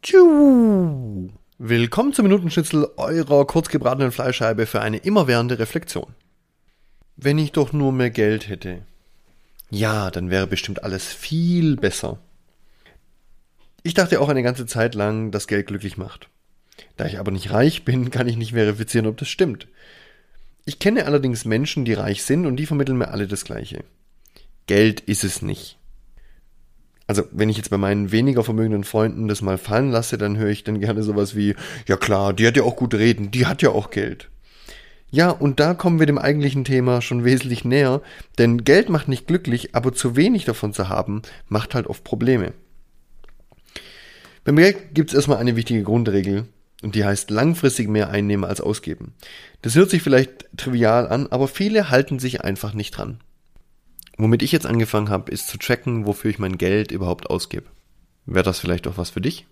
Tschu. Willkommen zum Minutenschnitzel eurer kurzgebratenen Fleischscheibe für eine immerwährende Reflexion. Wenn ich doch nur mehr Geld hätte. Ja, dann wäre bestimmt alles viel besser. Ich dachte auch eine ganze Zeit lang, dass Geld glücklich macht. Da ich aber nicht reich bin, kann ich nicht verifizieren, ob das stimmt. Ich kenne allerdings Menschen, die reich sind und die vermitteln mir alle das Gleiche. Geld ist es nicht. Also, wenn ich jetzt bei meinen weniger vermögenden Freunden das mal fallen lasse, dann höre ich dann gerne sowas wie, ja klar, die hat ja auch gut reden, die hat ja auch Geld. Ja, und da kommen wir dem eigentlichen Thema schon wesentlich näher, denn Geld macht nicht glücklich, aber zu wenig davon zu haben, macht halt oft Probleme. Beim Geld gibt es erstmal eine wichtige Grundregel, und die heißt langfristig mehr einnehmen als ausgeben. Das hört sich vielleicht trivial an, aber viele halten sich einfach nicht dran. Womit ich jetzt angefangen habe, ist zu tracken, wofür ich mein Geld überhaupt ausgebe. Wäre das vielleicht auch was für dich?